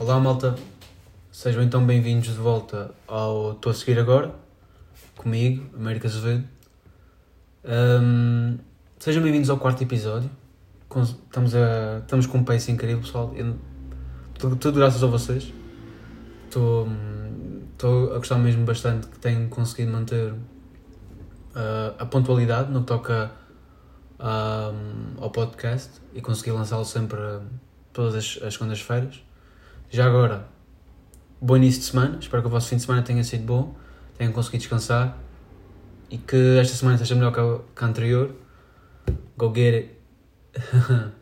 Olá malta, sejam então bem-vindos de volta ao Estou a seguir agora, comigo, América Azevedo. Um, sejam bem-vindos ao quarto episódio. Estamos, a, estamos com um pace incrível, pessoal. Eu- tudo, tudo graças a vocês. Estou estou a gostar mesmo bastante que tenho conseguido manter ah, a pontualidade no que toca ao podcast e consegui lançá-lo sempre ah, todas as, as segundas-feiras. Já agora, bom início de semana. Espero que o vosso fim de semana tenha sido bom, tenham conseguido descansar e que esta semana seja melhor que a, que a anterior. Go get it.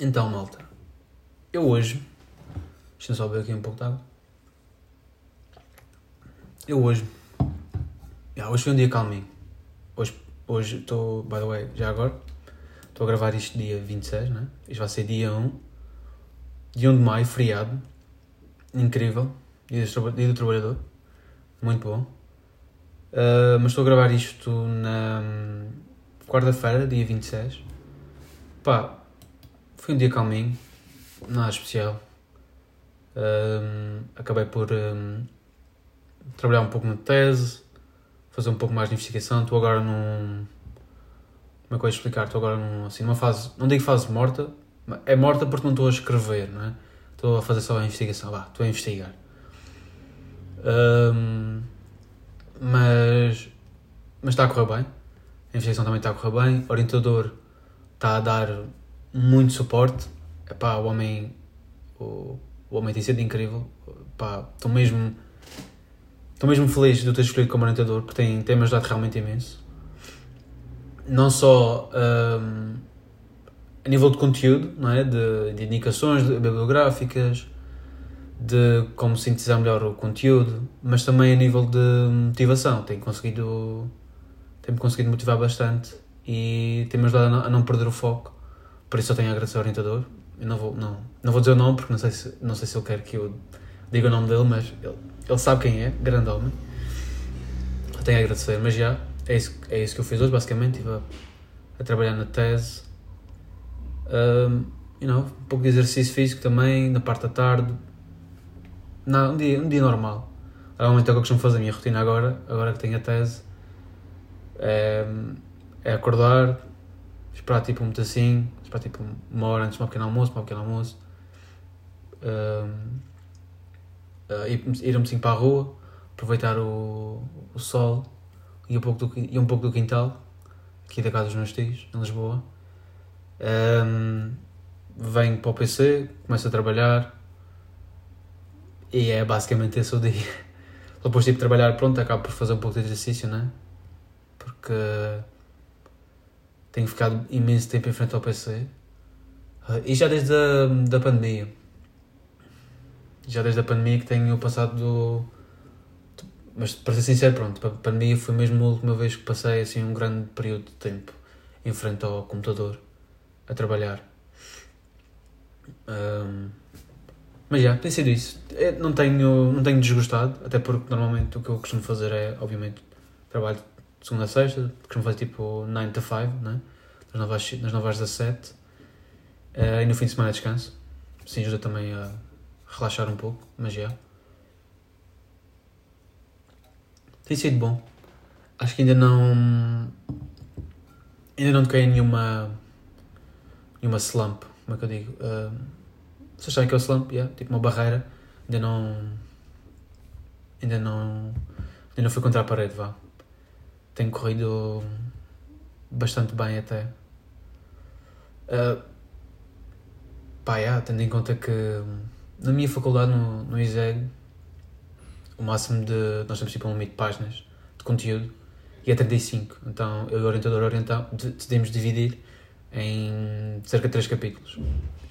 então, malta, eu hoje. Deixa-me só beber aqui um pouco de água. Eu hoje. Yeah, hoje foi um dia calminho. Hoje hoje estou, by the way, já agora. Estou a gravar isto dia 26, né? Isto vai ser dia 1. Dia 1 de maio, feriado. Incrível. Dia do, trabalhador. Muito bom. Uh, mas estou a gravar isto na hum, quarta-feira, dia 26. Pá, foi um dia calminho. Nada especial. Um, acabei por um, trabalhar um pouco na tese, fazer um pouco mais de investigação. Estou agora num. Como é que eu ia explicar? Estou agora num, assim, numa fase. Não digo fase morta, é morta porque não estou a escrever, não é? Estou a fazer só a investigação. Vá, estou a investigar. Um, mas. Mas está a correr bem. A investigação também está a correr bem. O orientador está a dar muito suporte. Epá, o homem. O, o homem tem sido incrível. Estou mesmo. Estou mesmo feliz de o ter escolhido como orientador, porque tem, tem-me ajudado realmente imenso. Não só hum, a nível de conteúdo, não é? de, de indicações de- bibliográficas, de como sintetizar melhor o conteúdo, mas também a nível de motivação. Tem conseguido, tem-me conseguido motivar bastante e tem-me ajudado a não, a não perder o foco. Por isso eu tenho a agradecer ao orientador. Eu não vou, não, não vou dizer o nome porque não sei, se, não sei se ele quer que eu diga o nome dele, mas ele, ele sabe quem é, grande homem. Eu tenho a agradecer, mas já, é isso, é isso que eu fiz hoje, basicamente. Estive a, a trabalhar na tese. Um, you know, um pouco de exercício físico também, na parte da tarde. Não, um dia, um dia normal. Normalmente é o que eu costumo fazer a minha rotina agora, agora que tenho a tese. É, é acordar, esperar tipo um pedacinho, esperar tipo uma hora antes de um pequeno almoço, um pequeno almoço. Um, uh, ir, ir um bocadinho para a rua, aproveitar o, o sol e um, pouco do, e um pouco do quintal, aqui da casa dos meus tios, em Lisboa. Um, venho para o PC, começo a trabalhar e é basicamente esse o dia. Depois tipo de trabalhar, pronto, acabo por fazer um pouco de exercício, né? Porque tenho ficado imenso tempo em frente ao PC. Uh, e já desde a da pandemia. Já desde a pandemia que tenho passado do. Mas para ser sincero, pronto, a pandemia foi mesmo a última vez que passei assim um grande período de tempo em frente ao computador a trabalhar. Um, mas já, tem sido isso. Eu não tenho, não tenho desgostado, até porque normalmente o que eu costumo fazer é, obviamente, trabalho de segunda a sexta, costumo fazer tipo 9 to 5, né? das 9 às, das 9 às 17, uh, e no fim de semana descanso. Assim ajuda também a relaxar um pouco, mas já. Tem sido bom. Acho que ainda não. Ainda não toquei em nenhuma. Nenhuma slump, como é que eu digo? Uh, vocês sabem que é o slump? Yeah, tipo uma barreira. Ainda não. Ainda não. Ainda não fui contra a parede, vá. Tenho corrido bastante bem até. Uh, pá, yeah, tendo em conta que na minha faculdade, no, no ISEG, o máximo de. Nós temos tipo um limite de páginas de conteúdo e é 35. Então eu e o orientador orientam, de- decidimos dividir em cerca de 3 capítulos.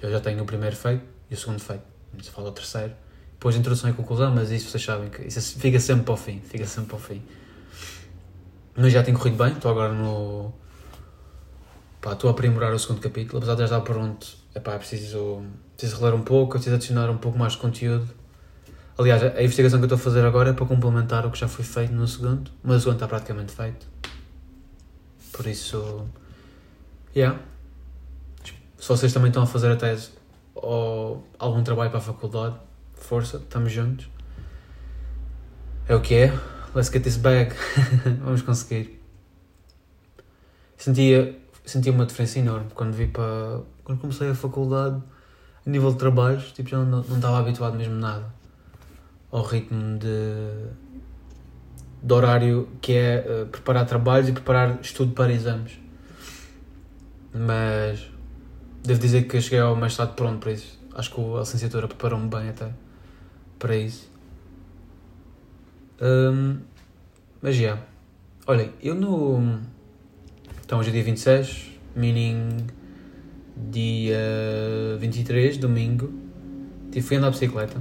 Eu já tenho o primeiro feito e o segundo feito. Se fala o terceiro. Depois introdução e conclusão, mas isso vocês sabem que isso fica sempre para o fim. Fica sempre para o fim. Mas já tenho corrido bem, estou agora no. Pá, estou a aprimorar o segundo capítulo, apesar de já estar pronto. Epá, é preciso, preciso reler um pouco, preciso adicionar um pouco mais de conteúdo. Aliás, a investigação que eu estou a fazer agora é para complementar o que já foi feito no segundo, mas o segundo está praticamente feito. Por isso, yeah. Se vocês também estão a fazer a tese, ou algum trabalho para a faculdade. Força, estamos juntos. É o que é. Let's get this bag. Vamos conseguir. Sentia, sentia uma diferença enorme quando vi para. Quando comecei a faculdade, a nível de trabalhos, tipo, já não, não estava habituado mesmo nada ao ritmo de, de horário que é uh, preparar trabalhos e preparar estudo para exames. Mas devo dizer que cheguei ao mestrado pronto para isso. Acho que a licenciatura preparou-me bem até para isso. Um, mas já. Yeah. Olha, eu no. Então hoje é dia 26, meaning dia 23, domingo. Tipo, fui andar de bicicleta.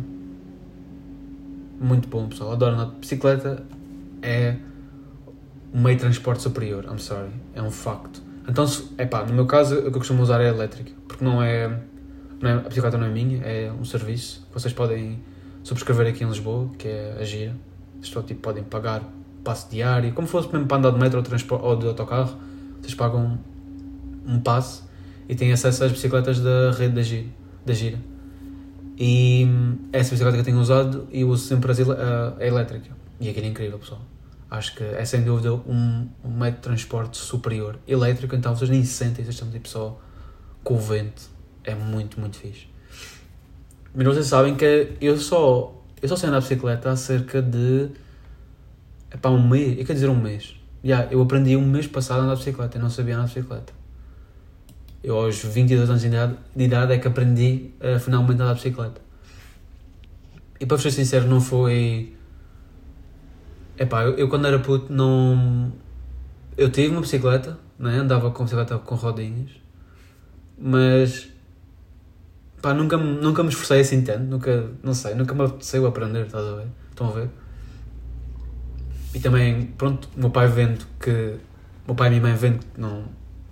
Muito bom, pessoal. Adoro andar de bicicleta. É um meio de transporte superior. I'm sorry. É um facto. Então, é pá, no meu caso, o que eu costumo usar é elétrica. Porque não é, não é. A bicicleta não é minha, é um serviço que vocês podem subscrever aqui em Lisboa, que é a Gira. Estou, tipo, podem pagar passe diário, como fosse mesmo para andar de metro ou, ou de autocarro, vocês pagam um passe e têm acesso às bicicletas da rede da Gira. Da Gira. E essa bicicleta que eu tenho usado e uso sempre a, a elétrica. E aquilo é incrível, pessoal. Acho que é sem dúvida um, um método de transporte superior. Elétrico, então vocês nem sentem, vocês estão tipo só com o vento. É muito, muito fixe. Mas vocês sabem que eu só, eu só sei andar de bicicleta há cerca de. É para um mês, eu quero dizer um mês. Yeah, eu aprendi um mês passado a andar de bicicleta, eu não sabia andar de bicicleta. Eu aos 22 anos de idade, de idade é que aprendi a finalmente andar de bicicleta. E para ser sincero, não foi. Epá, eu, eu quando era puto não. Eu tive uma bicicleta, né? andava com bicicleta com rodinhas, mas pá, nunca, nunca me esforcei assim tanto, nunca, não sei, nunca me apeteceu aprender, estás a ver? Estão a ver? E também, pronto, meu pai vendo que, meu pai e minha mãe vendo que não,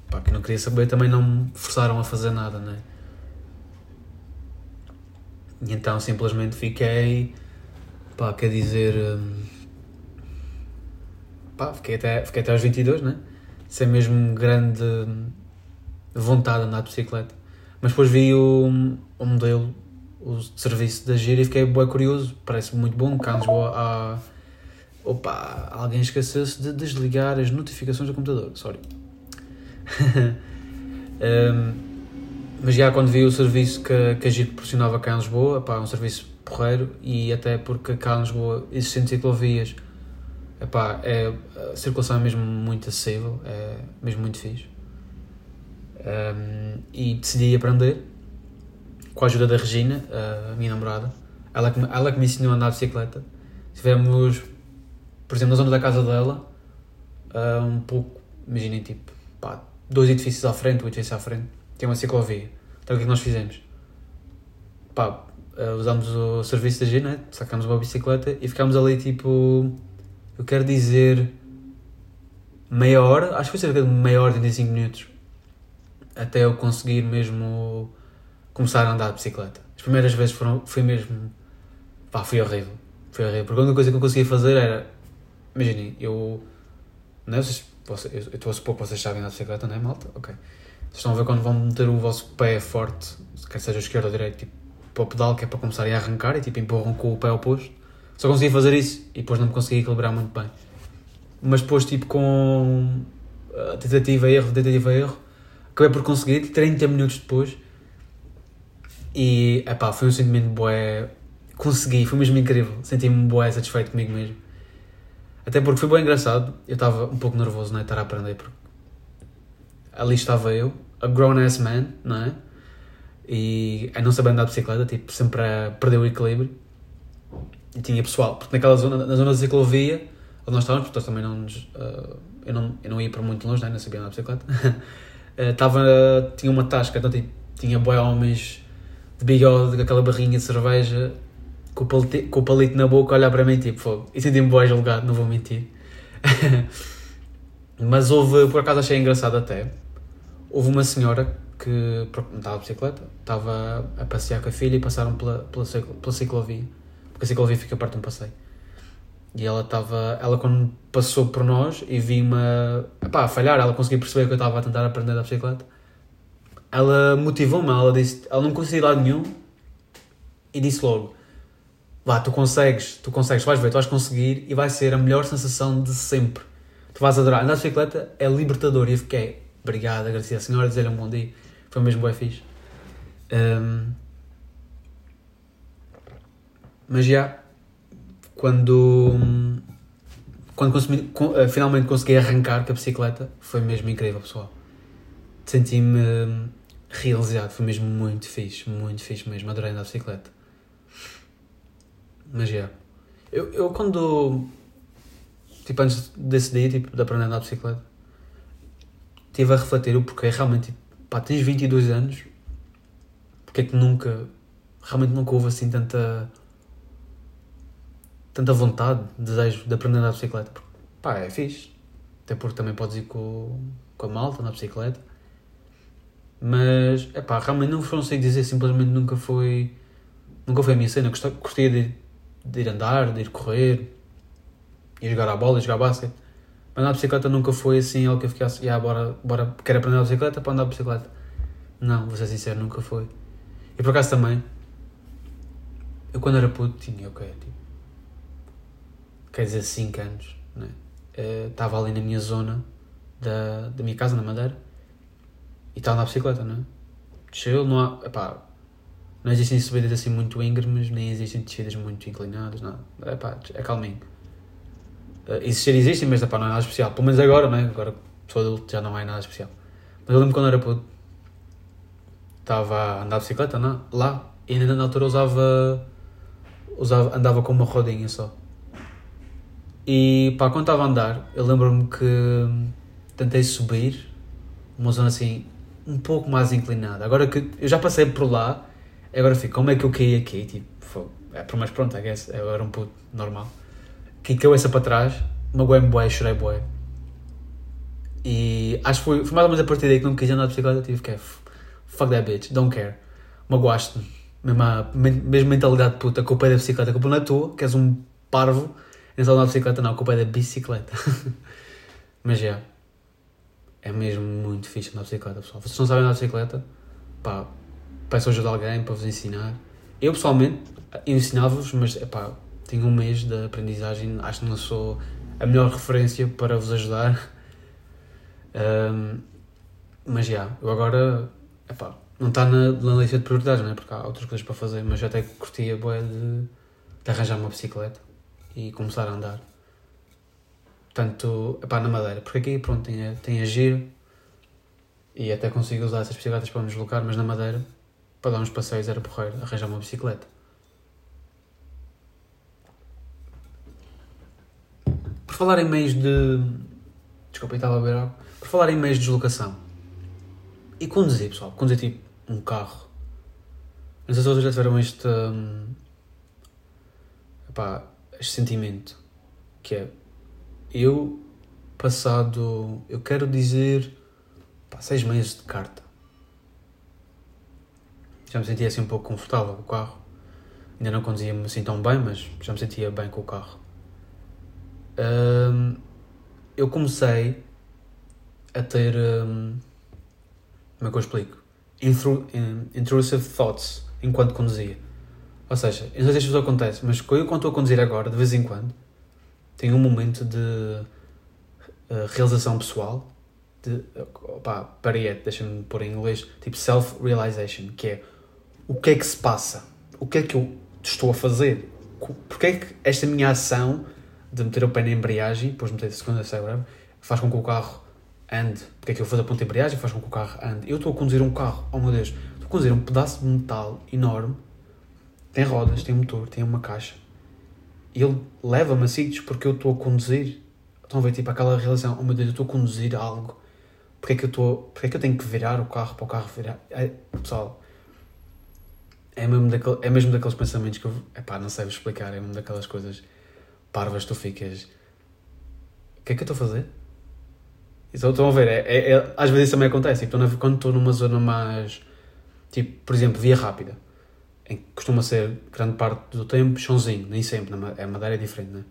pá, que não queria saber, também não me forçaram a fazer nada, né? E então simplesmente fiquei, pá, quer dizer, hum, pá, fiquei até, fiquei até aos 22, né? Sem mesmo grande vontade de andar de bicicleta. Mas depois vi o, o modelo, o serviço da Gira e fiquei bem curioso. Parece muito bom. Cá em Lisboa há. Opa, alguém esqueceu-se de desligar as notificações do computador. Sorry. um, mas já quando vi o serviço que, que a Gira proporcionava cá em Lisboa, pá, é um serviço porreiro e até porque cá em Lisboa existem ciclovias, epá, é, a circulação é mesmo muito acessível, é mesmo muito fixe. Um, e decidi aprender com a ajuda da Regina, a minha namorada. Ela que, ela que me ensinou a andar de bicicleta. Tivemos, por exemplo, na zona da casa dela, uh, um pouco, imaginem, tipo, pá, dois edifícios à frente, um edifício à frente, tem uma ciclovia. Então o que é que nós fizemos? Pá, uh, usámos o serviço da né? sacámos uma bicicleta e ficámos ali tipo, eu quero dizer, meia hora, acho que foi cerca de meia hora, 35 minutos até eu conseguir mesmo começar a andar de bicicleta. As primeiras vezes foram, foi mesmo. pá, foi horrível. Foi horrível. Porque a única coisa que eu conseguia fazer era. Imaginem, eu. Não é? Vocês, eu estou a supor que vocês sabem andar de bicicleta, não é, malta? Ok. Vocês estão a ver quando vão meter o vosso pé forte, quer seja esquerdo ou direito, tipo, para o pedal, que é para começarem a arrancar e tipo empurram com o pé oposto. Só conseguia fazer isso e depois não me conseguia equilibrar muito bem. Mas depois, tipo, com tentativa, erro, tentativa, erro, acabei por conseguir 30 minutos depois. E epá, foi um sentimento bué consegui, foi mesmo incrível. Senti-me bué satisfeito comigo mesmo. Até porque foi bem engraçado eu estava um pouco nervoso, não é, estar a aprender porque ali estava eu a grown-ass man, não é? E a não saber andar de bicicleta tipo, sempre a perder o equilíbrio e tinha pessoal, porque naquela zona, na zona da ciclovia onde nós estávamos, porque nós também não nos, uh, eu, não, eu não ia para muito longe, não, é? não sabia andar de bicicleta uh, tinha uma tasca, então tipo, tinha boi homens de bigode, com aquela barrinha de cerveja, com o, palito, com o palito na boca, olhar para mim tipo fogo. E senti-me boi julgado, não vou mentir. Mas houve, por acaso achei engraçado até, houve uma senhora que estava de bicicleta, estava a passear com a filha e passaram pela, pela, pela ciclovia, porque a ciclovia fica perto de um passeio. E ela estava, ela quando passou por nós e vi-me a falhar, ela conseguiu perceber que eu estava a tentar aprender a bicicleta. ela motivou-me, ela disse, ela não conseguia lá nenhum e disse logo, vá, tu consegues, tu consegues, vais ver, tu vais conseguir e vai ser a melhor sensação de sempre. Tu vais adorar. Andar de bicicleta é libertador e eu fiquei, obrigado, agradeci à senhora, dizer-lhe um bom dia, foi mesmo bem fixe. Um, mas já, quando, quando consumi, eh, finalmente consegui arrancar com a bicicleta, foi mesmo incrível, pessoal. Senti-me hum, realizado, foi mesmo muito fixe, muito fixe mesmo, adorei andar de bicicleta. Mas já. Eu, eu quando. Tipo, antes desse dia, tipo, de aprender a andar de bicicleta, estive a refletir o porquê realmente, tipo, pá, tens 22 anos, porque é que nunca. Realmente nunca houve assim tanta tanta vontade, desejo de aprender a andar de bicicleta. Porque, pá, é fixe. Até porque também podes ir com, com a malta na bicicleta. Mas, é pá, realmente não consigo dizer, simplesmente nunca foi. Nunca foi a minha cena. Curtia de, de ir andar, de ir correr, ir jogar a bola, ir jogar basquete. Mas andar de bicicleta nunca foi assim algo que eu ficasse, ah, bora, bora, quero aprender a bicicleta para andar de bicicleta. Não, vou ser sincero, nunca foi. E por acaso também, eu quando era puto tinha, ok, tipo, quer dizer, 5 anos, né? Uh, estava ali na minha zona da, da minha casa, na Madeira, e estava na bicicleta, não é? Desceu, não há, não existem subidas assim muito íngremes, nem existem descidas muito inclinadas, não. Epá, é calminho. Uh, existir existem, mas epá, não é nada especial. Pelo menos agora, não é? Agora sou adulto, já não é nada especial. Mas eu lembro quando era puto, estava a andar de bicicleta, não? lá, e ainda na altura usava, usava andava com uma rodinha só. E pá, quando estava a andar, eu lembro-me que tentei subir uma zona assim um pouco mais inclinada. Agora que eu já passei por lá, agora fico, como é que eu caí aqui? Tipo, é por mais pronto, I guess, eu era um puto normal. Que caiu essa para trás, magoei-me bué, chorei bué. E acho que foi, foi mais ou menos a partir daí que não quis andar de bicicleta, tive que, fuck that bitch, don't care. Magoaste-me. Mesmo, a, mentalidade puta, a culpa é da bicicleta, a culpa não é tua, que és um parvo então na bicicleta não, a culpa é da bicicleta. Mas. Yeah, é mesmo muito fixe andar de bicicleta, pessoal. Vocês não sabem andar de bicicleta? Pá, peço ajuda a alguém para vos ensinar. Eu pessoalmente ensinava-vos, mas pá, tenho um mês de aprendizagem, acho que não sou a melhor referência para vos ajudar. Um, mas já, eu agora, epá, não está na, na lista de prioridades, né? porque há outras coisas para fazer, mas eu até curtia boa de, de arranjar uma bicicleta e começar a andar. Portanto, pá, na Madeira, porque aqui, pronto, tem tem a giro e até consigo usar essas bicicletas para me deslocar, mas na Madeira, para dar uns passeios era porreiro, arranjar uma bicicleta. Por falar em meios de. Desculpa, estava a ver algo. Por falar em meios de deslocação. E conduzir, pessoal. Conduzir tipo um carro. Não sei se vocês já tiveram este. Hum, epá, este sentimento que é eu passado eu quero dizer pá, seis meses de carta. Já me sentia assim um pouco confortável com o carro. Ainda não conduzia-me assim tão bem mas já me sentia bem com o carro. Um, eu comecei a ter um, como é que eu explico? Intrusive thoughts enquanto conduzia ou seja, eu não sei se isto acontece, mas quando eu estou a conduzir agora, de vez em quando, tenho um momento de uh, realização pessoal, de, opá, peraí, deixa-me pôr em inglês, tipo self-realization, que é o que é que se passa? O que é que eu estou a fazer? Porque é que esta minha ação de meter o pé na embreagem, depois meter a segunda, sei lá, faz com que o carro ande? Porque é que eu vou a ponta de embreagem faz com que o carro ande? Eu estou a conduzir um carro, oh meu Deus, estou a conduzir um pedaço de metal enorme tem rodas, tem motor, tem uma caixa. E ele leva-me a sítios porque eu estou a conduzir. Estão a ver, tipo, aquela relação, oh meu Deus, eu estou a conduzir algo. Porque é que eu estou, porque é que eu tenho que virar o carro para o carro virar? É, pessoal, é mesmo, daquele, é mesmo daqueles pensamentos que eu, epá, não sei explicar, é mesmo daquelas coisas parvas, tu ficas, o que é que eu estou a fazer? Então, estão a ver, é, é, é, às vezes isso também acontece, tipo, quando estou numa zona mais, tipo, por exemplo, via rápida, em que costuma ser grande parte do tempo chãozinho, nem sempre, é Madeira é diferente, né?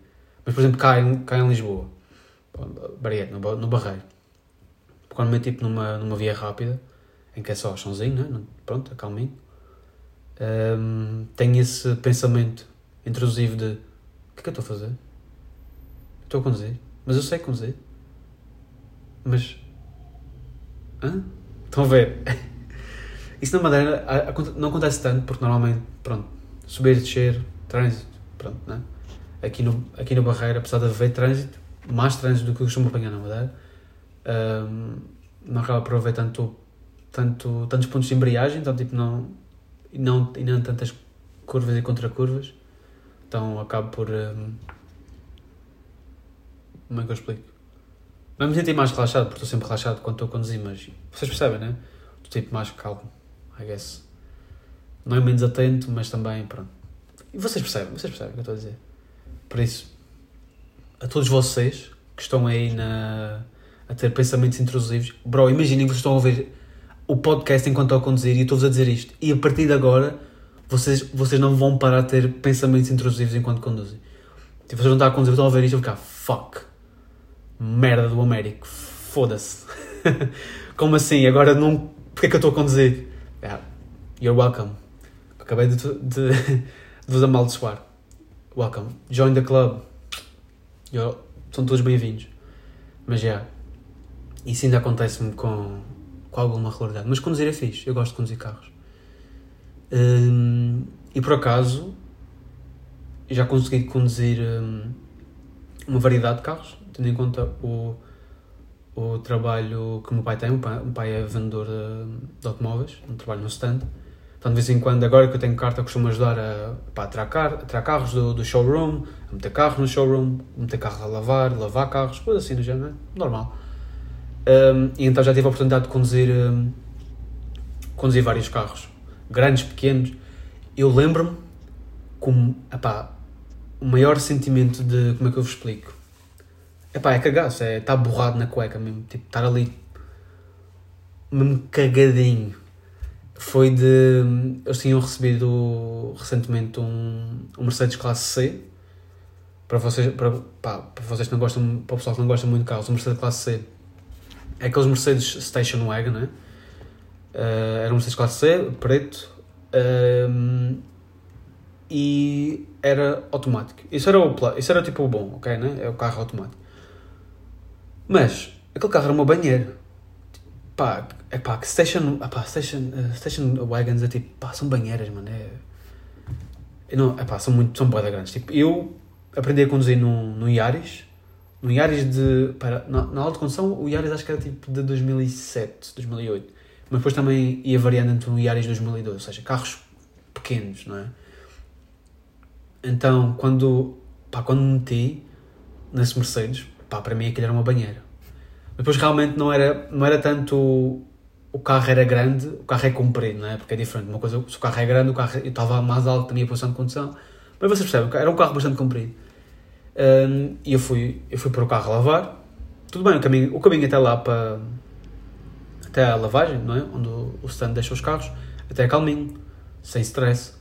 Mas, por exemplo, cá em, cá em Lisboa, Barreto, no, no Barreiro, quando me tipo numa, numa via rápida, em que é só chãozinho, né? pronto, é calminho, um, tenho esse pensamento intrusivo de o que é que eu estou a fazer? Estou a conduzir, mas eu sei conduzir. Mas. Hã? Estão a ver? Isso na Madeira não acontece tanto porque normalmente, pronto, subir descer, trânsito, pronto, né? Aqui no, aqui no Barreira, apesar de haver trânsito, mais trânsito do que eu costumo apanhar na Madeira, um, não acaba por haver tanto, tanto, tantos pontos de embreagem, então tipo não, e não, e não tantas curvas e contracurvas, então acabo por. Um, como é que eu explico? Não me mais relaxado, porque estou sempre relaxado quando estou a conduzir, mas vocês percebem, né? Estou tipo mais calmo, Guess. Não é menos atento, mas também, pronto. E vocês percebem, vocês percebem o que eu estou a dizer. Por isso, a todos vocês que estão aí na, a ter pensamentos intrusivos, bro, imaginem que vocês estão a ouvir o podcast enquanto estou a conduzir e eu estou-vos a dizer isto. E a partir de agora, vocês, vocês não vão parar a ter pensamentos intrusivos enquanto conduzem. Tipo, vocês vão estar a conduzir, estão a ouvir isto e ficar, fuck, merda do Américo, foda-se. Como assim? Agora não. Porquê é que eu estou a conduzir? Yeah. You're welcome. Acabei de, de, de vos amaldiçoar. Welcome. Join the club. You're, são todos bem-vindos. Mas já. Yeah, isso ainda acontece-me com, com alguma regularidade. Mas conduzir é fixe. Eu gosto de conduzir carros. Hum, e por acaso já consegui conduzir hum, uma variedade de carros, tendo em conta o, o trabalho que o meu pai tem. O pai, pai é vendedor de, de automóveis, um trabalho no stand. Então, de vez em quando, agora que eu tenho carta, costumo ajudar a, pá, a, tirar, a carros do, do showroom, a meter carros no showroom, meter carro a lavar, lavar carros, coisa assim do género, né? normal. Um, e então já tive a oportunidade de conduzir, um, conduzir vários carros, grandes, pequenos. Eu lembro-me como, epá, o maior sentimento de, como é que eu vos explico? Epá, é cagaço, é estar borrado na cueca mesmo, tipo, estar ali mesmo cagadinho foi de. Eles tinham recebido recentemente um, um Mercedes Classe C. Para vocês, para, pá, para vocês que não gostam, para o pessoal que não gosta muito de carros, o Mercedes Classe C é aqueles Mercedes Station Wagon, né? Uh, era um Mercedes Classe C, preto. Um, e era automático. Isso era, o, isso era tipo o bom, ok? Né? É o carro automático. Mas aquele carro era uma banheira. Pá, é pá, que station, epá, station, uh, station wagons é tipo, pá, são banheiras, mano. É, não, é pá, são muito, são boeda grandes. Tipo, eu aprendi a conduzir num, num Yaris, no Yaris de, para, na, na alta condução, o Yaris acho que era tipo de 2007, 2008. Mas depois também ia variando entre um Yaris 2012, ou seja, carros pequenos, não é? Então, quando, pá, quando me meti nesse Mercedes, pá, para mim aquilo era uma banheira. Depois realmente não era, não era tanto o carro era grande, o carro é comprido, não é? Porque é diferente. Uma coisa, se o carro é grande, o carro, eu estava mais alto da minha posição de condução. Mas vocês percebem, era um carro bastante comprido. Um, e eu fui, eu fui para o carro lavar. Tudo bem, o caminho, o caminho até lá para. até a lavagem, não é? Onde o, o stand deixa os carros, até calminho, sem stress.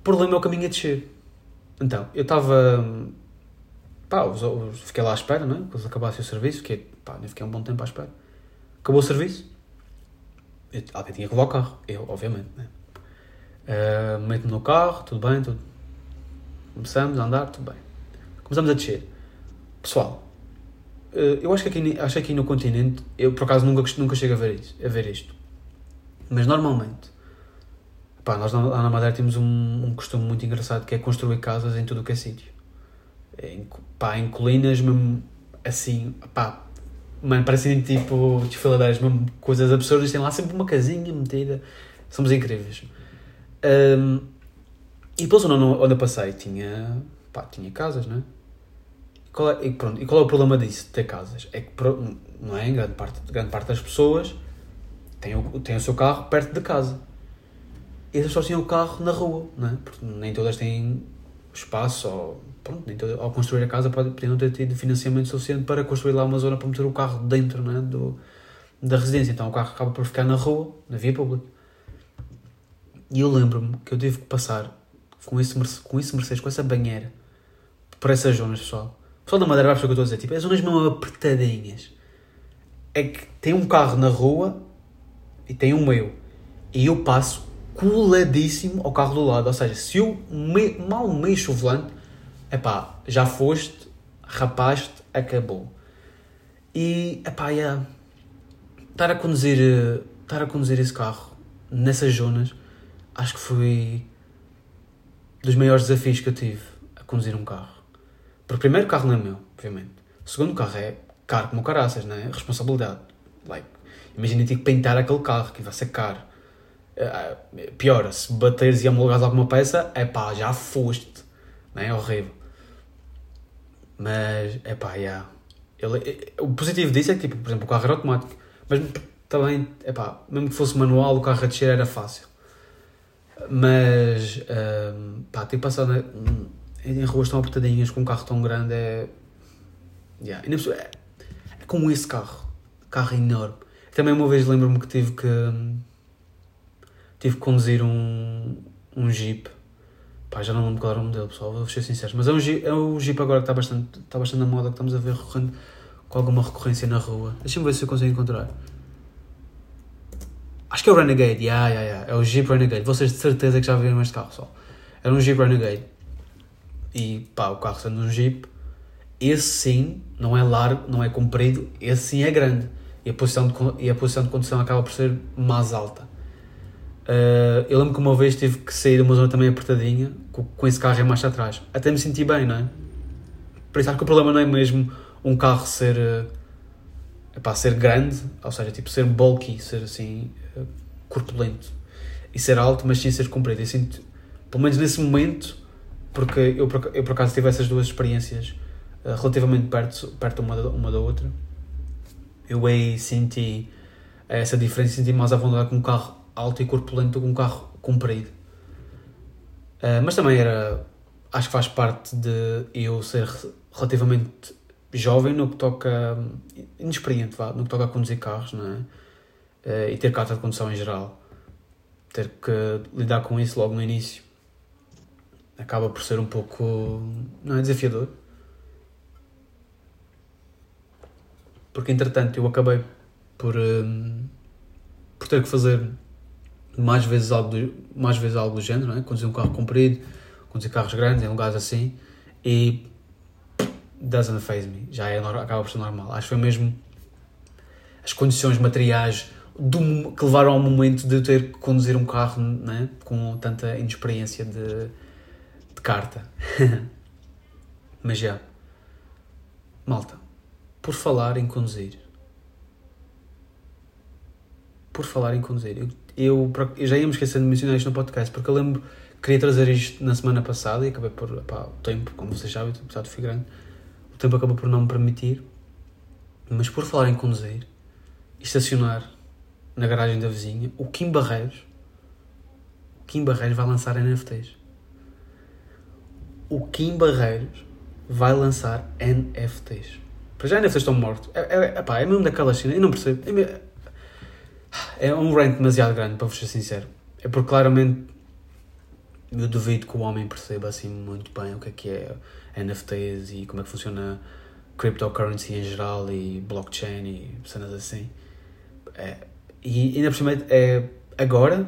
O problema é o caminho a descer. Então, eu estava pá, fiquei lá à espera, não é? Quando acabasse o serviço, que pá, nem fiquei um bom tempo à espera. Acabou o serviço, eu, alguém tinha que levar o carro, eu, obviamente, né? Uh, Meto-me no carro, tudo bem, tudo. Começamos a andar, tudo bem. Começamos a descer. Pessoal, uh, eu acho que aqui, acho que aqui no continente, eu por acaso nunca, nunca chego a ver, isso, a ver isto. Mas normalmente, pá, nós lá na Madeira temos um, um costume muito engraçado que é construir casas em tudo o que é sítio em, pá, em colinas mesmo assim, pá, mano, parecem tipo desfiladeiras, mesmo coisas absurdas, tem lá sempre uma casinha metida, somos incríveis. Um, e depois onde, onde eu passei tinha, pá, tinha casas, né? E qual, é, e, pronto, e qual é o problema disso, de ter casas? É que, não é, grande parte, grande parte das pessoas tem o, tem o seu carro perto de casa. E as pessoas tinham o carro na rua, não é? Porque nem todas têm espaço ou pronto, todo, ao construir a casa podiam ter tido financiamento suficiente para construir lá uma zona para meter o carro dentro né, do, da residência. Então o carro acaba por ficar na rua, na via pública. E eu lembro-me que eu tive que passar com esse, com esse Mercedes, com essa banheira, por essas zonas, pessoal. Pessoal da Madeira vai perceber o que eu estou a dizer. Tipo, as zonas mesmo apertadinhas. É que tem um carro na rua, e tem um meu. E eu passo coladíssimo ao carro do lado. Ou seja, se eu me, mal mexo o volante, epá, já foste, rapaste, acabou. E, epá, yeah, estar a conduzir, eh, estar a conduzir esse carro nessas zonas, acho que foi dos maiores desafios que eu tive a conduzir um carro. Porque primeiro o carro não é meu, obviamente. O segundo carro é caro como caraças, não é? Responsabilidade. Like, imagina ter que pintar aquele carro, que vai ser caro. Uh, pior, se bateres e amolgares alguma peça, é pá, já foste. Não é horrível. Mas, é pá, yeah. Ele, o positivo disso é que, tipo, por exemplo, o carro era automático. Mas também, é pá, mesmo que fosse manual, o carro a descer era fácil. Mas, um, pá, ter passado na, em ruas tão apertadinhas com um carro tão grande é. Yeah. É, é como esse carro. Carro enorme. Também uma vez lembro-me que tive que. Tive que conduzir um, um Jeep. Pá, já não lembro qual era o modelo, pessoal, vou ser sincero. Mas é um Jeep, é o Jeep agora que está bastante, está bastante na moda, que estamos a ver recorrendo, com alguma recorrência na rua. Deixa-me ver se eu consigo encontrar. Acho que é o Renegade, yeah, yeah, yeah. é o Jeep Renegade. Vocês de certeza que já viram este carro, pessoal. Era um Jeep Renegade. E pá, o carro sendo um Jeep, esse sim não é largo, não é comprido, esse sim é grande. E a posição de, e a posição de condução acaba por ser mais alta. Uh, eu lembro que uma vez tive que sair de uma zona também apertadinha, com, com esse carro em marcha atrás. Até me senti bem, não é? Por isso acho que o problema não é mesmo um carro ser. Uh, epá, ser grande, ou seja, tipo ser bulky, ser assim corpulento e ser alto, mas sim ser comprido. Eu sinto, pelo menos nesse momento, porque eu, eu por acaso tive essas duas experiências uh, relativamente perto, perto uma, da, uma da outra, eu aí senti essa diferença, senti mais à vontade com um carro alto e corpulento que um carro comprido. Uh, mas também era, acho que faz parte de eu ser relativamente jovem no que toca, inexperiente, vá, no que toca a conduzir carros, não é? uh, e ter carta de condução em geral. Ter que lidar com isso logo no início acaba por ser um pouco. não é desafiador. Porque entretanto eu acabei por, um, por ter que fazer mais vezes algo do, mais vezes algo do género, não é? conduzir um carro comprido, conduzir carros grandes em lugares assim e doesn't phase me, já é, acaba por ser normal. Acho que foi mesmo as condições materiais do, que levaram ao momento de ter que conduzir um carro né, com tanta inexperiência de, de carta. Mas já. Malta, por falar em conduzir. Por falar em conduzir. Eu, eu, eu já ia me esquecendo de mencionar isto no podcast, porque eu lembro queria trazer isto na semana passada e acabei por. Pá, o tempo, como vocês sabem, apesar de fui grande, o tempo acabou por não me permitir. Mas por falar em conduzir, estacionar na garagem da vizinha, o Kim Barreiros, o Kim Barreiros vai lançar NFTs. O Kim Barreiros vai lançar NFTs. Para já NFTs estão mortos. É, é, epá, é mesmo daquela cena, eu não percebo. É, é um rant demasiado grande, para vos ser sincero. É porque claramente eu duvido que o homem perceba assim muito bem o que é que é NFTs e como é que funciona cryptocurrency em geral e blockchain e cenas assim. É, e ainda por cima é agora,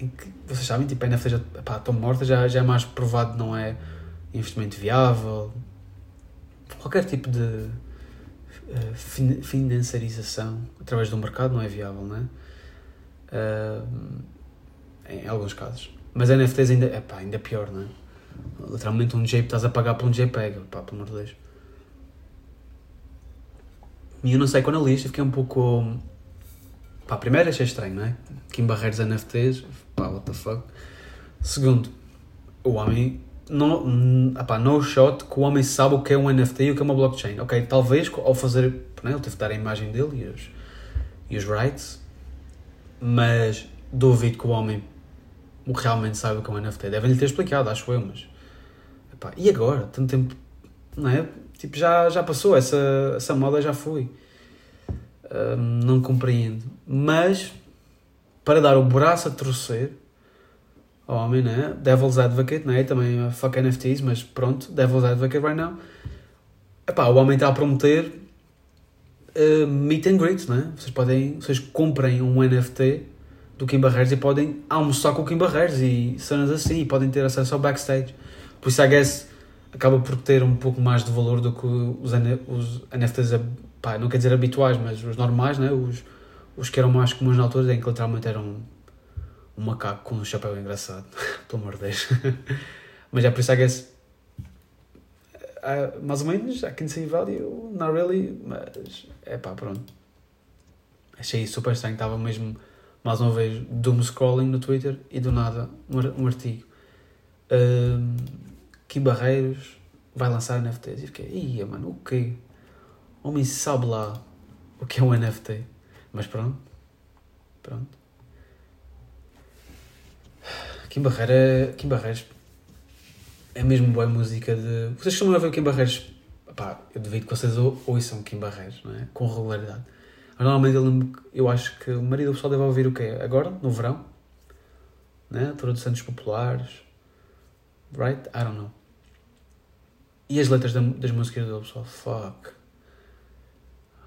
em que vocês sabem, tipo, a NFT já estão morta, já, já é mais provado não é investimento viável. Qualquer tipo de uh, financiarização através do mercado não é viável, não é? Uh, em alguns casos. Mas NFTs ainda, epá, ainda é pior, não é? Literalmente um JPEG estás a pagar por um JPEG, pá, pelo amor de Deus. E eu não sei, quando eu li isto, fiquei um pouco Pá, primeiro achei estranho, não é? Kim Barreiros NFTs, pá, what the fuck. Segundo, o homem, no, apá, no shot que o homem sabe o que é um NFT e o que é uma blockchain. Ok, talvez ao fazer, não é? ele teve que dar a imagem dele e os, e os rights, mas duvido que o homem realmente saiba o que é um NFT. Devem-lhe ter explicado, acho eu, mas. E agora? Tanto tempo. Não é? Tipo, já, já passou, essa, essa moda já foi não compreendo. Mas, para dar o braço a torcer ao homem, né? Devil's Advocate, né? Também uh, fuck NFTs, mas pronto, Devil's Advocate right now. Epá, o homem está a prometer uh, meet and greet, né? Vocês podem, vocês comprem um NFT do Kim Barreiros e podem almoçar com o Kim Barreiros e cenas assim, e podem ter acesso ao backstage. Por isso, I guess, acaba por ter um pouco mais de valor do que os, os NFTs, pá, não quer dizer habituais, mas os normais, né? Os, os que eram mais comuns na altura, em que literalmente eram um, macaco com um chapéu engraçado, pelo amor de Deus. mas é por isso, I guess, uh, mais ou menos, I can see value, not really, mas é pá, pronto. Achei super estranho, estava mesmo, mais uma vez, doom scrolling no Twitter e do nada um, artigo. Kim Barreiros vai lançar NFTs. E fiquei, ia mano, o quê? Homem sabe lá o que é um NFT. Mas pronto, pronto. Kim, Barreira, Kim Barreiros é mesmo boa música de. Vocês costumam ver Kim Barreiros? Pá, eu duvido que vocês ouçam Kim Barreiros, não é? Com regularidade. Mas normalmente eu, eu acho que o marido do pessoal deve ouvir o quê? Agora, no verão? Né? Todos os Santos Populares. Right? I don't know. E as letras das músicas dele, pessoal, fuck.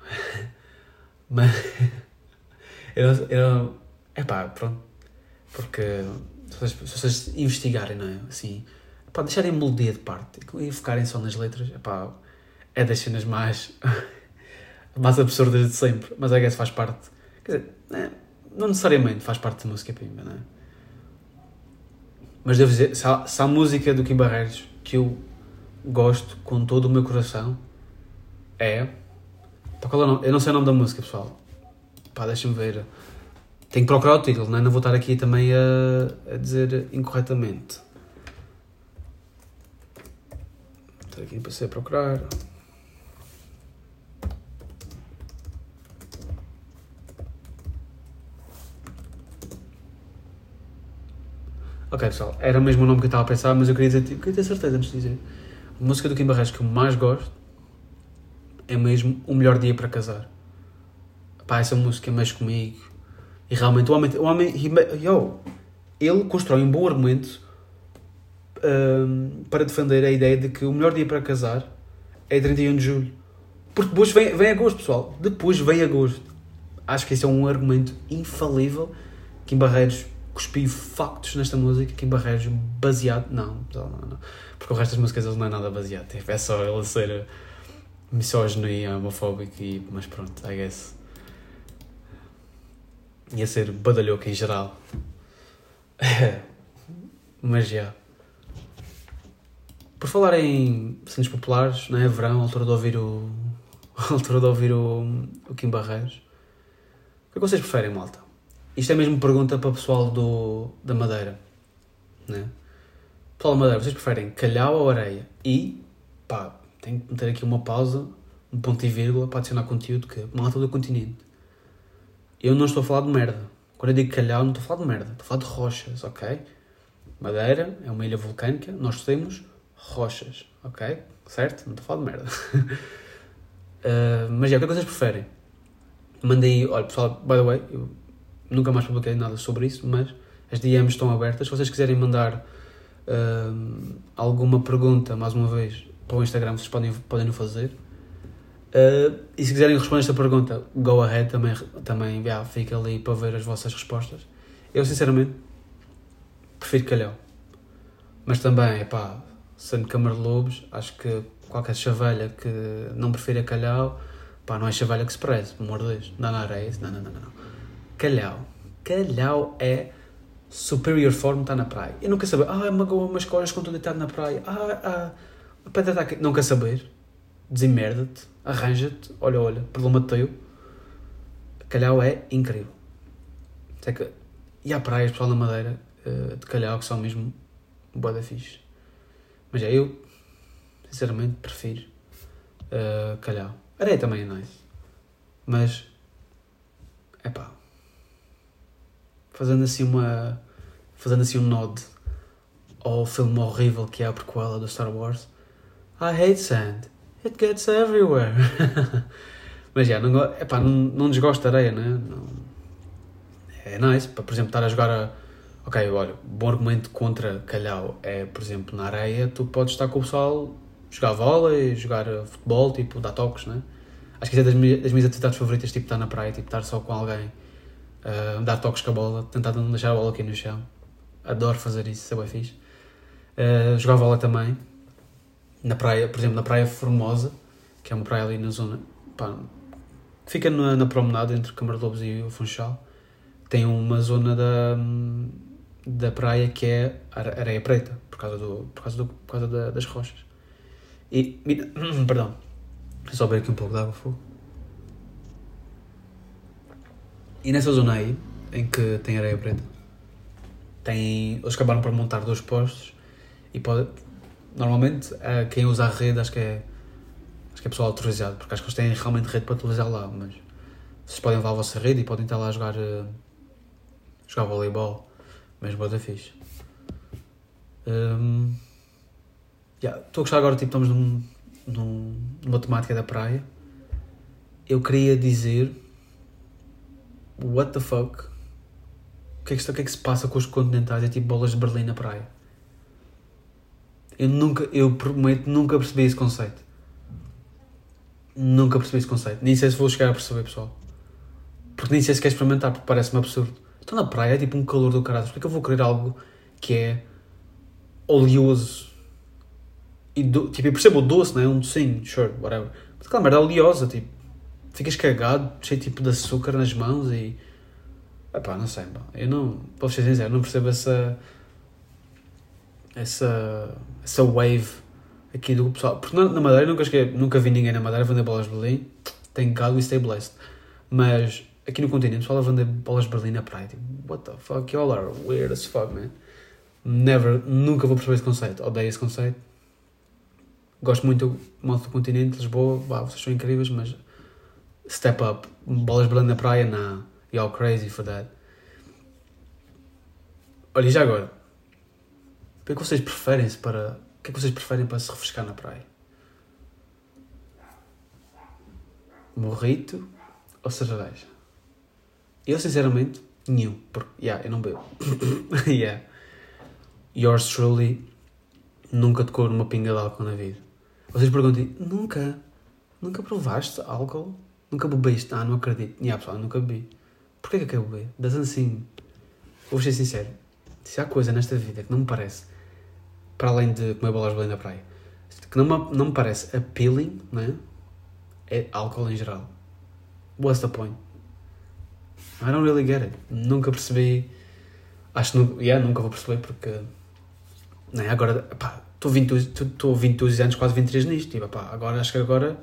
Mas. eu, eu, epá, pronto. Porque se vocês, se vocês investigarem, não é? Assim, epá, deixarem melodia de parte e focarem só nas letras, epá, é das cenas mais. mais absurdas de sempre. Mas a guess faz parte. Quer dizer, é, não necessariamente faz parte da música pimba, não é? Mas devo dizer, se há, se há música do Kim Barreiros que eu gosto com todo o meu coração é. Pá, qual é o nome? Eu não sei o nome da música, pessoal. Pá, deixa-me ver. Tenho que procurar o título, não, é? não vou estar aqui também a, a dizer incorretamente. Estou aqui para ser procurar. Ok, pessoal, era mesmo o nome que eu estava a pensar, mas eu queria, dizer, queria ter certeza antes de dizer. A música do Kim Barreiros que eu mais gosto é mesmo O Melhor Dia para Casar. Pá, essa música mexe comigo. E realmente o homem, o homem he, yo, ele constrói um bom argumento um, para defender a ideia de que o melhor dia para casar é 31 de julho. Porque depois vem, vem agosto, pessoal. Depois vem agosto. Acho que esse é um argumento infalível. Kim Barreiros cuspiu factos nesta música. Kim Barreiros baseado. Não, não, não. Porque o resto das músicas não é nada baseado. Tipo, é só ele ser misógino e homofóbico. E, mas pronto, I guess. Ia ser badalhoco em geral. mas já. Yeah. Por falar em cenas populares, não é? Verão, altura de ouvir o. altura de ouvir o, o Kim Barreiros. O que é que vocês preferem, malta? Isto é mesmo pergunta para o pessoal do, da Madeira. Né? Pessoal da Madeira, vocês preferem calhau ou areia? E, pá, tenho que meter aqui uma pausa, um ponto e vírgula para adicionar conteúdo que malta do continente. Eu não estou a falar de merda. Quando eu digo calhau, não estou a falar de merda. Estou a falar de rochas, ok? Madeira é uma ilha vulcânica, nós temos rochas, ok? Certo? Não estou a falar de merda. uh, mas é, o que é que vocês preferem? Mandei, olha pessoal, by the way, eu nunca mais publiquei nada sobre isso, mas as DMs estão abertas. Se vocês quiserem mandar uh, alguma pergunta, mais uma vez, para o Instagram, vocês podem, podem o fazer. Uh, e se quiserem responder esta pergunta, go ahead, também, também yeah, fica ali para ver as vossas respostas. Eu, sinceramente, prefiro calhau. Mas também, pá, sendo Câmara de Lobos, acho que qualquer chavalha que não prefira calhau, pá, não é chavalha que se preze, pelo amor de Deus. Não, não, é. Não, não, não, não. Calhau. Calhau é superior form, está na praia. Eu não quero saber, ah, magoa umas coisas quando estou deitado na praia. Ah, ah, a pedra está aqui. Não quer saber. Desemmerda-te, arranja-te, olha, olha, problema teu. Calhau é incrível. E há praias, pessoal na Madeira, eh, de Calhau, que são mesmo boa da fixe. Mas é, eu, sinceramente, prefiro uh, Calhau. Areia também é nice. Mas, é pá. Fazendo assim uma. Fazendo assim um nod ao filme horrível que é a prequela do Star Wars. I hate sand. It gets everywhere. Mas já, não, epá, não, não desgosto de areia, né? Não, é nice. Para, por exemplo, estar a jogar a. Ok, olha, bom argumento contra calhau é, por exemplo, na areia, tu podes estar com o pessoal, jogar vôlei, jogar futebol, tipo, dar toques, né? Acho que é das minhas, das minhas atividades favoritas, tipo estar na praia, tipo estar só com alguém, uh, dar toques com a bola, tentar não deixar a bola aqui no chão. Adoro fazer isso, isso é bem fixe. Uh, jogar bola também, na praia, por exemplo, na Praia Formosa, que é uma praia ali na zona, pá, fica na, na promenade entre Câmara de Lobos e o Funchal, tem uma zona da, da praia que é areia preta, por causa, do, por causa, do, por causa da, das rochas. E, perdão, só beber aqui um pouco de água, fogo. E nessa zona aí, em que tem areia preta, tem, eles acabaram por montar dois postos e pode, normalmente eh, quem usa a rede acho que é acho que é pessoal autorizado, porque acho que eles têm realmente rede para utilizar lá, mas vocês podem levar a vossa rede e podem estar lá a jogar, uh, jogar voleibol, mesmo da fixe. Um, yeah, estou a gostar agora, tipo, estamos num, num, numa temática da praia. Eu queria dizer what the fuck o que, é que, o que é que se passa com os continentais? É tipo bolas de Berlim na praia. Eu nunca, eu prometo, nunca percebi esse conceito. Nunca percebi esse conceito. Nem sei se vou chegar a perceber, pessoal. Porque nem sei se quer experimentar, porque parece-me absurdo. Estou na praia, é tipo um calor do caralho. Porque é que eu vou querer algo que é oleoso? E do, tipo, eu percebo o doce, não é? Um docinho, sure, whatever. Mas aquela merda é oleosa, tipo. Ficas cagado, cheio tipo de açúcar nas mãos e. Epá, não sei, pá. Eu não. Ser sincero, não percebo essa. Essa. Essa wave aqui do pessoal. Porque na, na Madeira nunca, nunca vi ninguém na Madeira vender bolas de Berlim. Thank God we stay blessed. Mas aqui no continente, o pessoal a vender bolas de Berlim na praia. Tipo, what the fuck, y'all are weird as fuck, man. Never, nunca vou perceber esse conceito. Odeio esse conceito. Gosto muito do modo do continente, Lisboa, bah, vocês são incríveis, mas step up. Bolas de Berlim na praia, nah. Y'all crazy for that. Olha, já agora? O que é que vocês preferem para o que é que vocês preferem para se refrescar na praia? Morrito ou cerveja? Eu, sinceramente, nenhum. Porque, yeah, eu não bebo. yeah. Yours truly nunca tocou numa pinga de álcool na vida. Vocês perguntam, nunca? Nunca provaste álcool? Nunca bebeste? Ah, não acredito. Yeah, pessoal, nunca bebi. Porquê que eu quero beber? Das assim. Vou ser sincero. Se há coisa nesta vida que não me parece para além de comer bolas de Belém na praia, que não me, não me parece appealing, né? é álcool em geral. What's the point? I don't really get it. Nunca percebi. Acho que yeah, nunca vou perceber porque. Né, agora, pá, estou 22 anos, quase 23 nisto. Tipo, pá, agora acho que agora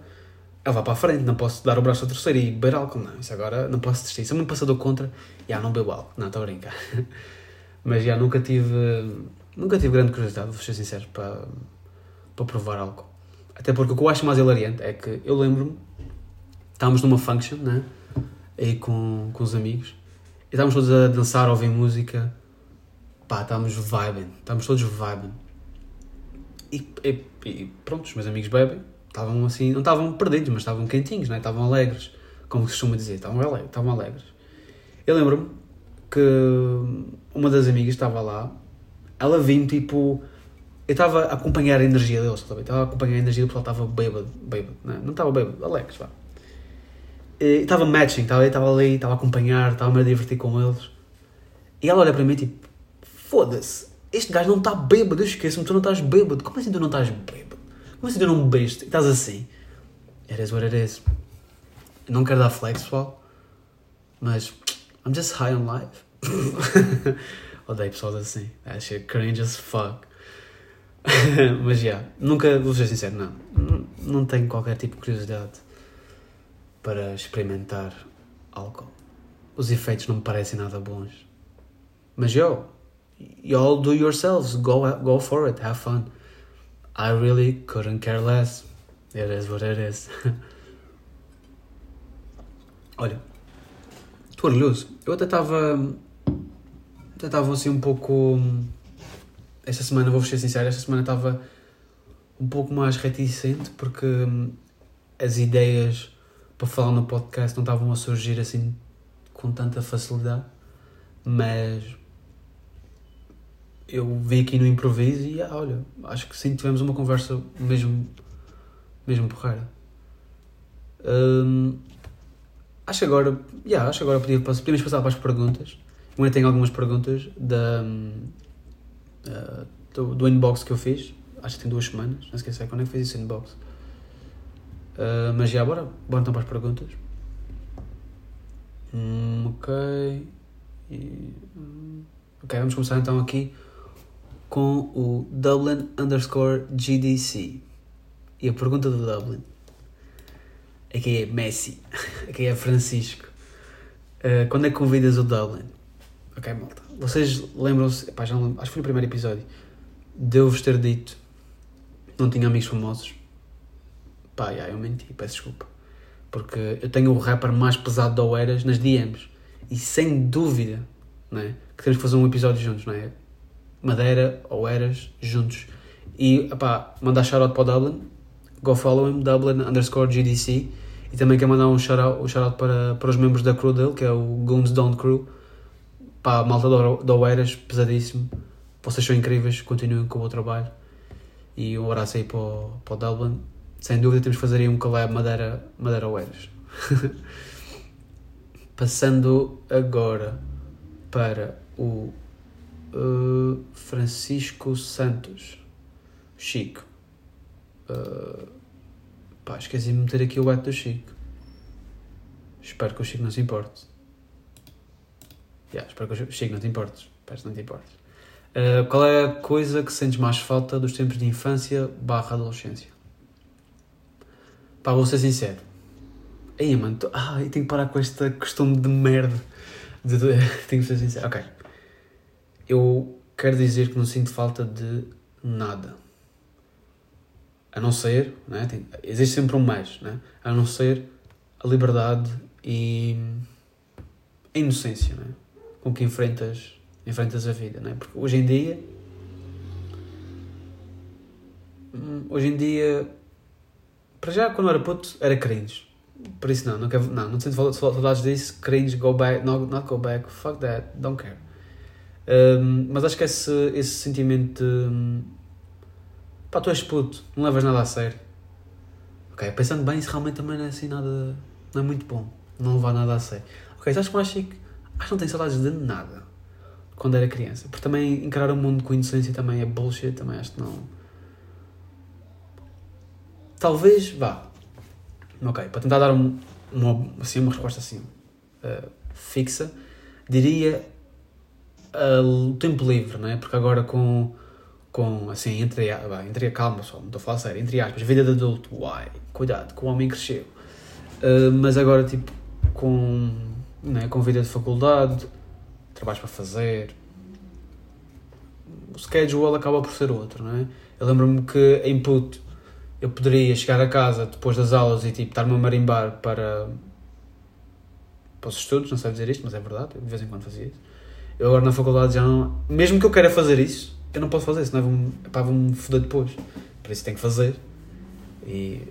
ela vai para a frente. Não posso dar o braço ao terceiro e beber álcool. Não, isso agora não posso desistir. Se eu me passador contra, já não bebo álcool. Não, estou a brincar. Mas já nunca tive Nunca tive grande curiosidade, vou ser sincero, para, para provar álcool. Até porque o que eu acho mais hilariante é que eu lembro-me, estávamos numa function, né? Aí com, com os amigos, e estávamos todos a dançar, a ouvir música, pá, estávamos vibing, estávamos todos vibing. E, e, e pronto, os meus amigos bebem, estavam assim, não estavam perdidos, mas estavam quentinhos, né? estavam alegres, como se costuma dizer, estavam alegres. Estavam alegres. Eu lembro-me que uma das amigas estava lá ela viu tipo. Eu estava a acompanhar a energia deles, estava a acompanhar a energia do pessoal, estava bêbado, bêbado, não, é? não estava bêbado, alegres, vá. Estava matching, estava ali, estava a acompanhar, estava-me divertir com eles. E ela olha para mim tipo, foda-se, este gajo não está bêbado, eu esqueço-me, tu não estás bêbado. Como assim tu não estás bêbado? Como assim tu não bebeste? E estás assim? Is what it is. Não quero dar flex, pessoal, mas I'm just high on life. Odeio pessoas assim. Acho cringe as fuck. Mas já, yeah, nunca, vou ser sincero, não. Não tenho qualquer tipo de curiosidade para experimentar álcool. Os efeitos não me parecem nada bons. Mas yo, you all do yourselves. Go, go for it. Have fun. I really couldn't care less. It is what it is. Olha, estou orgulhoso. Eu até estava estava assim um pouco. Esta semana, vou ser sincero, esta semana estava um pouco mais reticente porque hum, as ideias para falar no podcast não estavam a surgir assim com tanta facilidade, mas eu vim aqui no improviso e ah, olha, acho que sim, tivemos uma conversa mesmo, mesmo porreira. Hum, acho que agora, yeah, acho agora podia, podíamos passar para as perguntas. Ainda tenho algumas perguntas da, uh, do, do inbox que eu fiz. Acho que tem duas semanas. Não esqueci quando é que fiz esse inbox. Uh, mas já, bora, bora então para as perguntas. Hum, ok. E, hum, ok, vamos começar então aqui com o Dublin underscore GDC. E a pergunta do Dublin. Aqui é Messi. Aqui é Francisco. Uh, quando é que convidas o Dublin? Ok, malta. Vocês lembram-se, já não lembro, acho que foi no primeiro episódio, de eu vos ter dito não tinha amigos famosos. Pá, já, eu menti, peço desculpa. Porque eu tenho o rapper mais pesado da Oeiras nas DMs. E sem dúvida, não é? Que temos que fazer um episódio juntos, não é? Madeira, Oeiras, juntos. E, pá, mandar shout-out para o Dublin. Go follow him, Dublin underscore GDC. E também quero mandar um shout-out um shout para, para os membros da crew dele, que é o Goons Don't Crew. Pá, malta da Oeiras, pesadíssimo. Vocês são incríveis, continuem com o bom trabalho. E um abraço aí para o, para o Dublin. Sem dúvida temos que fazer aí um collab Madeira, Madeira Oeiras. Passando agora para o uh, Francisco Santos. Chico. Uh, pá, esqueci de meter aqui o ato do Chico. Espero que o Chico não se importe. Yeah, espero que o Chico não te importes. Que não te importes. Uh, qual é a coisa que sentes mais falta dos tempos de infância barra adolescência? Pá, vou ser sincero. Aí, mano, tô... ai, tenho que parar com este costume de merda. De... tenho que ser sincero. Ok. Eu quero dizer que não sinto falta de nada. A não ser, né? Tem... existe sempre um mais, né? A não ser a liberdade e a inocência, né? Com que enfrentas enfrentas a vida, não é? Porque hoje em dia. Hum, hoje em dia. Para já, quando era puto, era cringe. Por isso, não, não, quero, não, não sinto saudades disso. Cringe, go back, not, not go back, fuck that, don't care. Um, mas acho que esse, esse sentimento de. Hum, pá, tu és puto, não levas nada a sério. Ok, pensando bem, isso realmente também não é assim nada. Não é muito bom. Não levar nada a sério. Ok, sabes como acho que. Que não tenho saudades de nada quando era criança. Porque também encarar o mundo com inocência também é bullshit, também acho que não. Talvez, vá. Ok, para tentar dar um, uma, assim, uma resposta assim uh, fixa, diria uh, o tempo livre, não é? Porque agora com, com assim, entre, bah, entre a calma, só, não estou a falar sério, entre aspas, vida de adulto, uai, cuidado, que o homem cresceu. Uh, mas agora, tipo, com, né, com vida de faculdade, trabalhos para fazer. O schedule acaba por ser outro, não é? Eu lembro-me que em input eu poderia chegar a casa depois das aulas e tipo estar-me a marimbar para, para os estudos, não sei dizer isto, mas é verdade, de vez em quando fazia isso. Eu agora na faculdade já não. Mesmo que eu queira fazer isso, eu não posso fazer, senão vão-me vão foder depois. Por isso tenho que fazer. E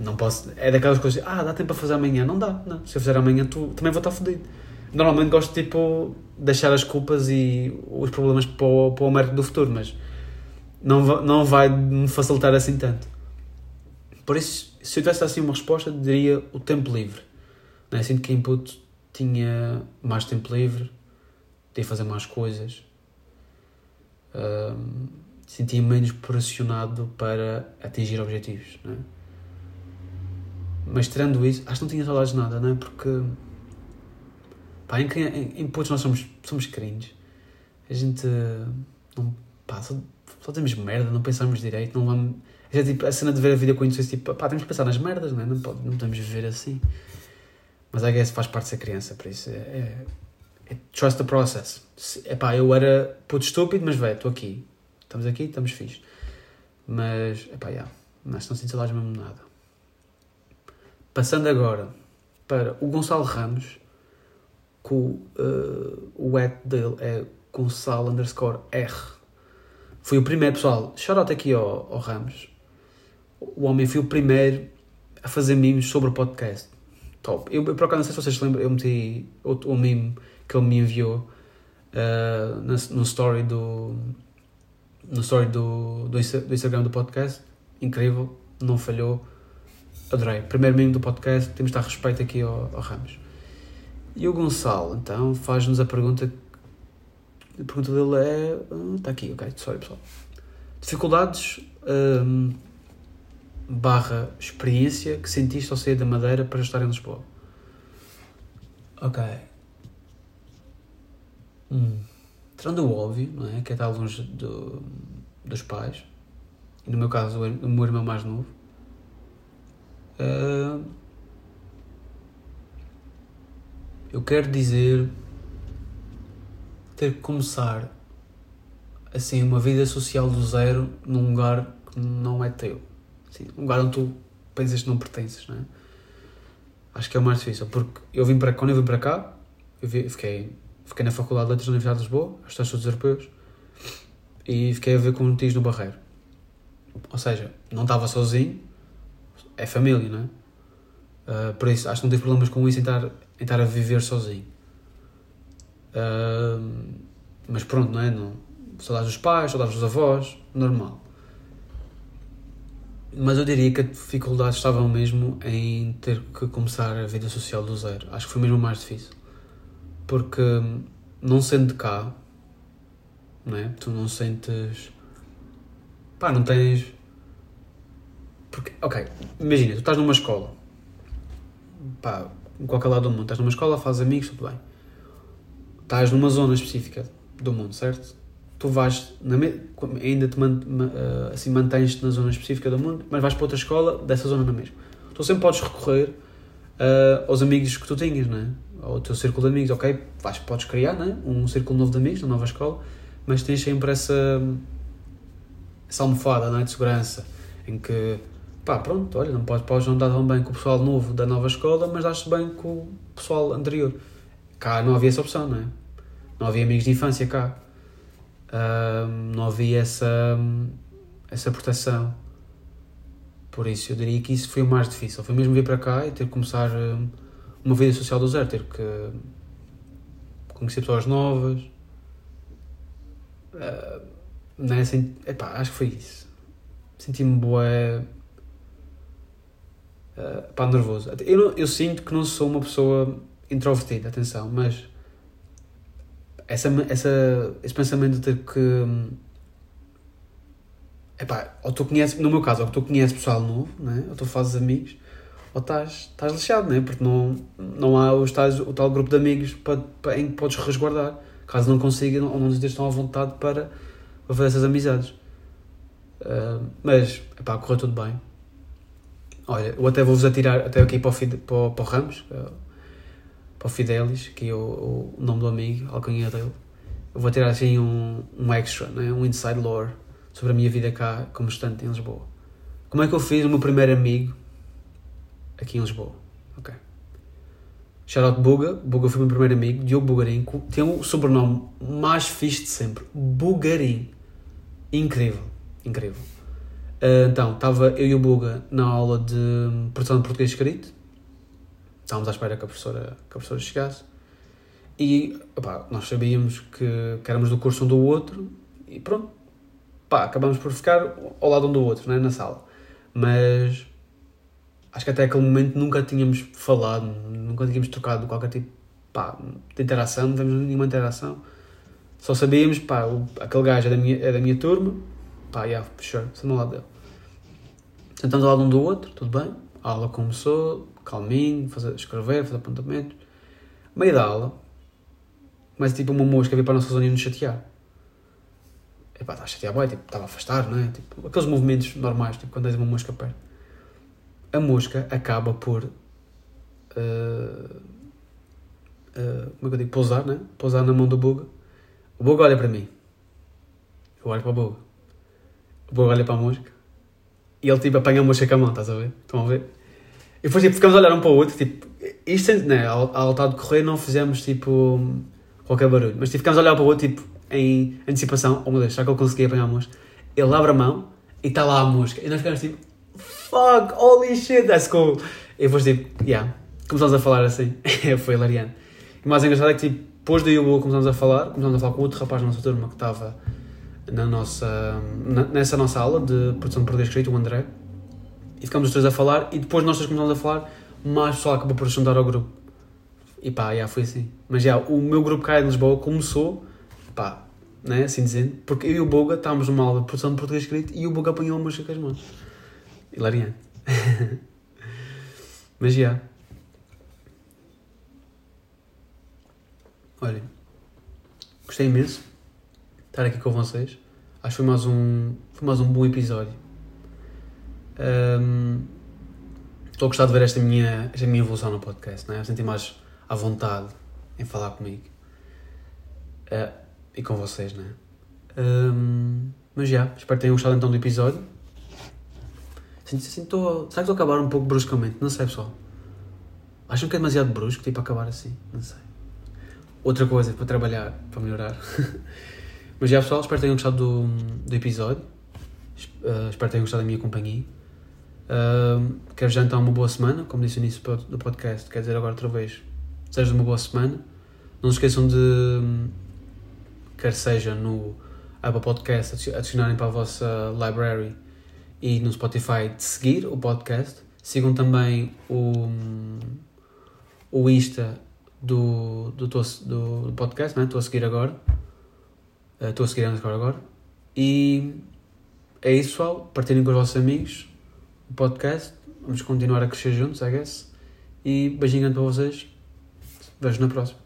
não posso. É daquelas coisas, ah, dá tempo para fazer amanhã. Não dá, não. Se eu fizer amanhã, tu também vou estar fodido normalmente gosto de tipo, deixar as culpas e os problemas para o, para o Américo do futuro, mas não, não vai me facilitar assim tanto. Por isso, se eu tivesse assim uma resposta, diria o tempo livre. Não é? Sinto que input tinha mais tempo livre, podia fazer mais coisas, um, sentia menos pressionado para atingir objetivos. É? Mas tirando isso, acho que não tinha saudades de nada, não é? Porque Pá, em, em, em putos nós somos, somos cringe. A gente não. Pá, só, só temos merda, não pensamos direito, não vamos. É tipo, a cena de ver a vida com inocência, tipo, pá, temos que pensar nas merdas, não é? Não, pode, não podemos viver assim. Mas I guess faz parte ser criança, por isso é. é, é trust the process. É pá, eu era puto estúpido, mas velho, estou aqui. Estamos aqui, estamos fixe. Mas, é pá. Mas não sinto saudades mesmo nada. Passando agora para o Gonçalo Ramos que o, uh, o ad dele é Gonçalo underscore R. Foi o primeiro, pessoal, shout aqui ao, ao Ramos. O homem foi o primeiro a fazer memes sobre o podcast. Top. Eu, eu por acaso, não sei se vocês se lembram, eu meti o, o meme que ele me enviou uh, no, no story do no story do, do, do Instagram do podcast. Incrível, não falhou. Adorei. Primeiro membro do podcast, temos de dar respeito aqui ao, ao Ramos. E o Gonçalo, então, faz-nos a pergunta. A pergunta dele é. Está aqui, ok, sorry pessoal. Dificuldades hum, barra experiência que sentiste ao sair da Madeira para estar em Lisboa? Ok. Hum. Tirando o óbvio, não é? Que é estar longe do, dos pais. E no meu caso, o meu irmão mais novo. Uh, eu quero dizer ter que começar assim uma vida social do zero num lugar que não é teu. Assim, um lugar onde tu pensas que não pertences, não é? Acho que é o mais difícil, porque eu vim para, quando eu vim para cá, eu fiquei, fiquei na Faculdade de Letras da Universidade de Lisboa, aos Estudos Europeus, e fiquei a ver com notícias no Barreiro. Ou seja, não estava sozinho, é família, não é? Uh, por isso, acho que não tive problemas com isso em estar, em estar a viver sozinho. Uh, mas pronto, não é? Não, saudades dos pais, saudades dos avós, normal. Mas eu diria que a dificuldade estava mesmo em ter que começar a vida social do zero. Acho que foi mesmo mais difícil. Porque não sendo de cá, não é? Tu não sentes. pá, não tens. Porque, ok, imagina, tu estás numa escola, pá, em qualquer lado do mundo, estás numa escola, fazes amigos, tudo bem. Estás numa zona específica do mundo, certo? Tu vais, na, ainda te man, eh, assim, mantens-te na zona específica do mundo, mas vais para outra escola dessa zona na mesma. Tu sempre podes recorrer uh, aos amigos que tu tinhas, não é? Ao teu círculo de amigos, ok? Vais, podes criar, não é? Um círculo novo de amigos na nova escola, mas tens sempre essa, essa almofada, não é? De segurança, em que pá, pronto, olha, não podes, podes não dar tão bem com o pessoal novo da nova escola, mas dás-te bem com o pessoal anterior. Cá não havia essa opção, não é? Não havia amigos de infância cá. não havia essa, essa proteção. Por isso, eu diria que isso foi o mais difícil. Foi mesmo vir para cá e ter que começar uma vida social do zero, ter que conhecer pessoas novas. Uh, não é assim, epá, acho que foi isso. Senti-me boa uh, pá, nervoso. Eu, eu sinto que não sou uma pessoa introvertida, atenção, mas essa, essa, esse pensamento de ter que. Epá, ou tu conheces, no meu caso, ou tu conheces pessoal novo, né? ou tu fazes amigos, ou estás, estás lixado, né? porque não, não há o tal grupo de amigos para, para, em que podes resguardar, caso não consigam ou não estejam à vontade para, fazer essas amizades. Uh, mas, epá, correu tudo bem. Olha, eu até vou-vos atirar até aqui para o, Fide, para, para o Ramos, é para o Fidelis, que é o, o nome do amigo, alcunha dele. Eu vou tirar assim um, um extra, né? um inside lore sobre a minha vida cá como estudante em Lisboa. Como é que eu fiz o meu primeiro amigo aqui em Lisboa? Ok. Shoutout Buga, Buga foi o meu primeiro amigo, Diogo Bugarim, tem o sobrenome mais fixe de sempre, Bugarim. Incrível, incrível. Uh, então, estava eu e o Buga na aula de produção de português escrito. Estávamos à espera que a professora, que a professora chegasse. E nós sabíamos que, que éramos do curso um do outro e pronto. Pá, acabamos por ficar ao lado um do outro, né, na sala. Mas acho que até aquele momento nunca tínhamos falado, nunca tínhamos trocado qualquer tipo pá, de interação, não tivemos nenhuma interação. Só sabíamos, pá, o, aquele gajo é da minha, é da minha turma, pá, yeah, sure, estou no lado dele. Sentamos ao lado um do outro, tudo bem. A aula começou, calminho, fazer, escrever, fazer apontamentos. Meio da aula, começa tipo uma mosca a vir para a nossa zona e nos chatear. Epá, está a chatear bem, tipo, estava a afastar, não é? Tipo, aqueles movimentos normais, tipo, quando tens uma mosca perto. A mosca acaba por. Uh, uh, como é que eu digo? Pousar, né? Pousar na mão do Buga. O Buga olha para mim. Eu olho para o Buga. O Buga olha para a mosca e ele tipo apanha a mosca com a mão, estás a ver? Estão a ver? E depois tipo, ficamos a olhar um para o outro, tipo, isto, né, ao, ao estar de correr não fizemos tipo qualquer barulho, mas tipo, ficamos a olhar para o outro tipo em antecipação, oh meu Deus, será que eu consegui apanhar a mosca? Ele abre a mão e está lá a mosca, e nós ficamos tipo, fuck, holy shit, that's cool. E depois tipo, yeah, começamos a falar assim, foi hilariante. E o mais engraçado é que tipo, depois do Yubu começamos a falar, começamos a falar com outro rapaz da nossa turma que estava na nossa, nessa nossa aula de produção de português escrito, o André. e ficámos os três a falar e depois nós três começámos a falar, mais pessoal acabou por juntar ao grupo. E pá, já foi assim. Mas já, o meu grupo cá de Lisboa começou, pá, né, assim dizendo, porque eu e o Boga estávamos numa aula de produção de português escrito e o Boga apanhou música com as mãos. Hilariante. Mas já. Olhem, gostei imenso estar aqui com vocês. Acho que foi mais um, foi mais um bom episódio. Um, estou a gostar de ver esta minha, esta minha evolução no podcast, né? senti mais à vontade em falar comigo uh, e com vocês, né? Um, mas já, espero que tenham gostado então do episódio. Sinto estou. Será que estou a acabar um pouco bruscamente? Não sei, pessoal. Acham que é demasiado brusco, tipo, acabar assim? Não sei. Outra coisa para trabalhar, para melhorar. mas já, pessoal, espero que tenham gostado do, do episódio. Uh, espero que tenham gostado da minha companhia. Uh, quero já então uma boa semana, como disse no início do podcast, quer dizer agora outra vez, seja uma boa semana. Não se esqueçam de, quer seja no Apple Podcast, adicionarem para a vossa library e no Spotify de seguir o podcast. Sigam também o, o Insta do, do, do, do podcast, né? estou a seguir agora. Uh, estou a seguir agora agora. E é isso, pessoal. Partilhem com os vossos amigos o podcast. Vamos continuar a crescer juntos, I guess. E beijinho para vocês. Vejo na próxima.